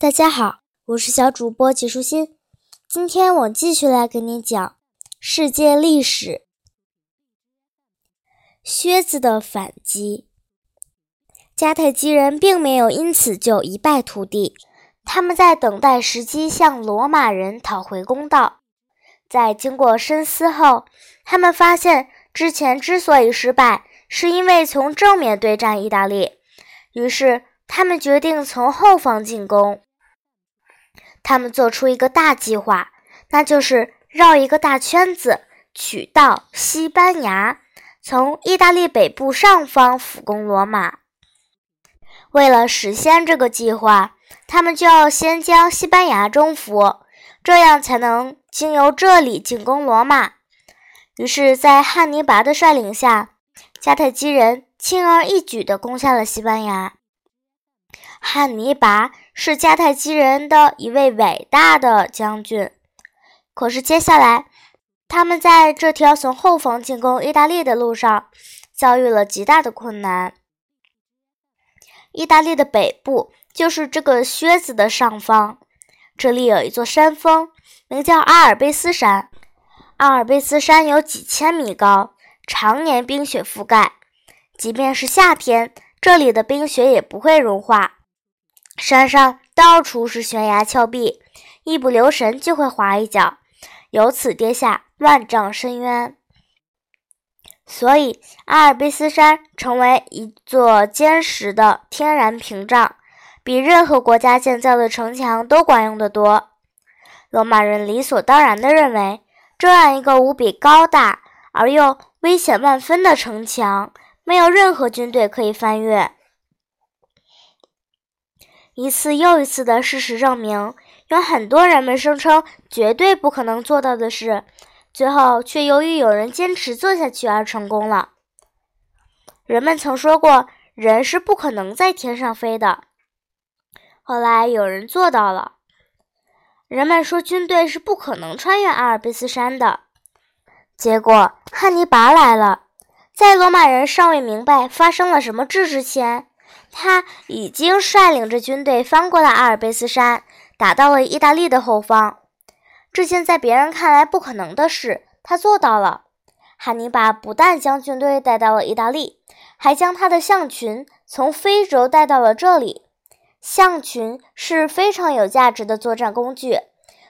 大家好，我是小主播纪舒心。今天我继续来给你讲世界历史。靴子的反击，迦太基人并没有因此就一败涂地，他们在等待时机向罗马人讨回公道。在经过深思后，他们发现之前之所以失败，是因为从正面对战意大利，于是他们决定从后方进攻。他们做出一个大计划，那就是绕一个大圈子，取道西班牙，从意大利北部上方俯攻罗马。为了实现这个计划，他们就要先将西班牙征服，这样才能经由这里进攻罗马。于是，在汉尼拔的率领下，迦太基人轻而易举地攻下了西班牙。汉尼拔是迦太基人的一位伟大的将军，可是接下来，他们在这条从后方进攻意大利的路上遭遇了极大的困难。意大利的北部就是这个靴子的上方，这里有一座山峰，名叫阿尔卑斯山。阿尔卑斯山有几千米高，常年冰雪覆盖，即便是夏天，这里的冰雪也不会融化。山上到处是悬崖峭壁，一不留神就会滑一脚，由此跌下万丈深渊。所以，阿尔卑斯山成为一座坚实的天然屏障，比任何国家建造的城墙都管用得多。罗马人理所当然地认为，这样一个无比高大而又危险万分的城墙，没有任何军队可以翻越。一次又一次的事实证明，有很多人们声称绝对不可能做到的事，最后却由于有人坚持做下去而成功了。人们曾说过，人是不可能在天上飞的，后来有人做到了。人们说军队是不可能穿越阿尔卑斯山的，结果汉尼拔来了，在罗马人尚未明白发生了什么事之前。他已经率领着军队翻过了阿尔卑斯山，打到了意大利的后方。这件在别人看来不可能的事，他做到了。汉尼拔不但将军队带到了意大利，还将他的象群从非洲带到了这里。象群是非常有价值的作战工具，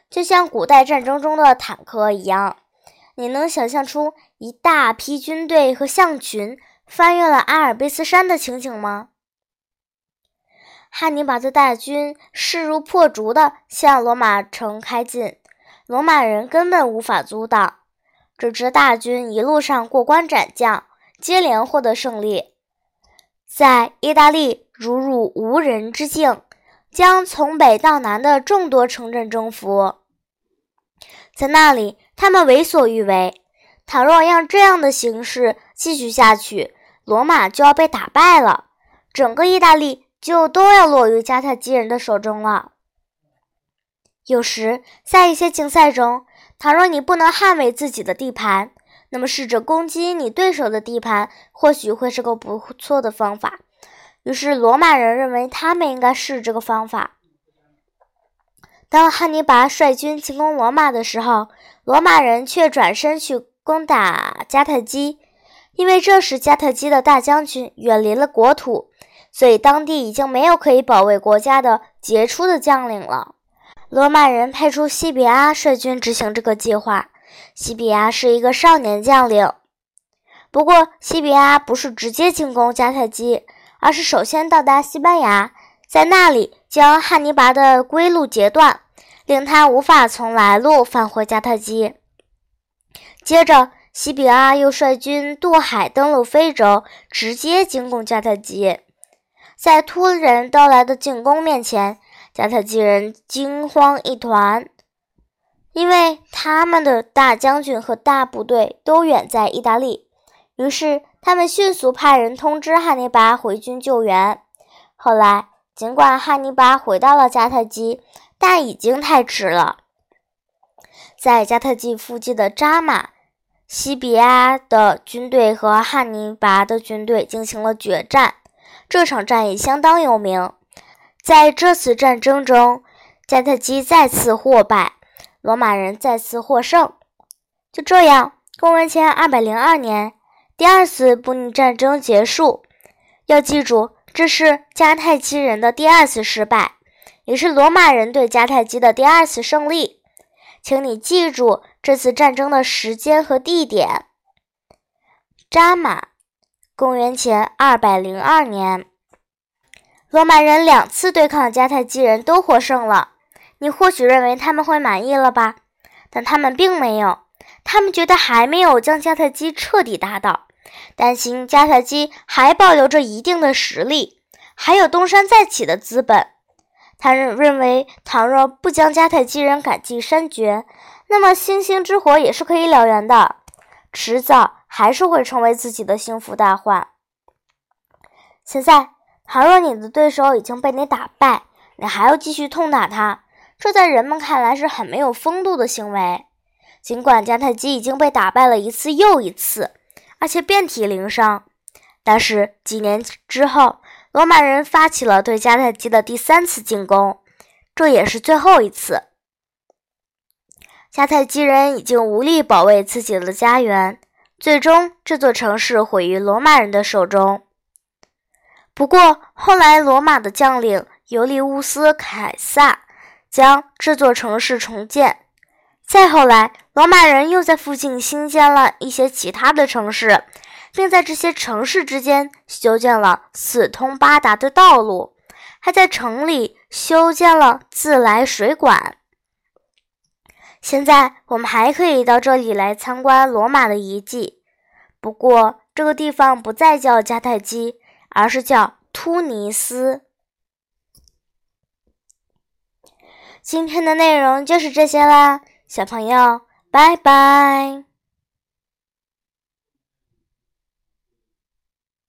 就像古代战争中的坦克一样。你能想象出一大批军队和象群翻越了阿尔卑斯山的情景吗？汉尼拔的大军势如破竹地向罗马城开进，罗马人根本无法阻挡。这支大军一路上过关斩将，接连获得胜利，在意大利如入无人之境，将从北到南的众多城镇征服。在那里，他们为所欲为。倘若让这样的形势继续下去，罗马就要被打败了，整个意大利。就都要落于迦太基人的手中了。有时，在一些竞赛中，倘若你不能捍卫自己的地盘，那么试着攻击你对手的地盘，或许会是个不错的方法。于是，罗马人认为他们应该试这个方法。当汉尼拔率军进攻罗马的时候，罗马人却转身去攻打迦太基，因为这时迦太基的大将军远离了国土。所以，当地已经没有可以保卫国家的杰出的将领了。罗马人派出西比阿率军执行这个计划。西比阿是一个少年将领，不过西比阿不是直接进攻迦太基，而是首先到达西班牙，在那里将汉尼拔的归路截断，令他无法从来路返回迦太基。接着，西比阿又率军渡海登陆非洲，直接进攻迦太基。在突然到来的进攻面前，迦太基人惊慌一团，因为他们的大将军和大部队都远在意大利。于是，他们迅速派人通知汉尼拔回军救援。后来，尽管汉尼拔回到了迦太基，但已经太迟了。在迦太基附近的扎马，西比亚的军队和汉尼拔的军队进行了决战。这场战役相当有名，在这次战争中，迦太基再次获败，罗马人再次获胜。就这样，公元前二百零二年，第二次布匿战争结束。要记住，这是迦太基人的第二次失败，也是罗马人对迦太基的第二次胜利。请你记住这次战争的时间和地点：扎马，公元前二百零二年。罗马人两次对抗迦太基人都获胜了，你或许认为他们会满意了吧？但他们并没有，他们觉得还没有将迦太基彻底打倒，担心迦太基还保留着一定的实力，还有东山再起的资本。他认认为，倘若不将迦太基人赶尽杀绝，那么星星之火也是可以燎原的，迟早还是会成为自己的心腹大患。现在。倘若你的对手已经被你打败，你还要继续痛打他，这在人们看来是很没有风度的行为。尽管迦太基已经被打败了一次又一次，而且遍体鳞伤，但是几年之后，罗马人发起了对迦太基的第三次进攻，这也是最后一次。迦太基人已经无力保卫自己的家园，最终这座城市毁于罗马人的手中。不过后来，罗马的将领尤利乌斯·凯撒将这座城市重建。再后来，罗马人又在附近新建了一些其他的城市，并在这些城市之间修建了四通八达的道路，还在城里修建了自来水管。现在我们还可以到这里来参观罗马的遗迹，不过这个地方不再叫迦太基。而是叫突尼斯。今天的内容就是这些啦，小朋友，拜拜。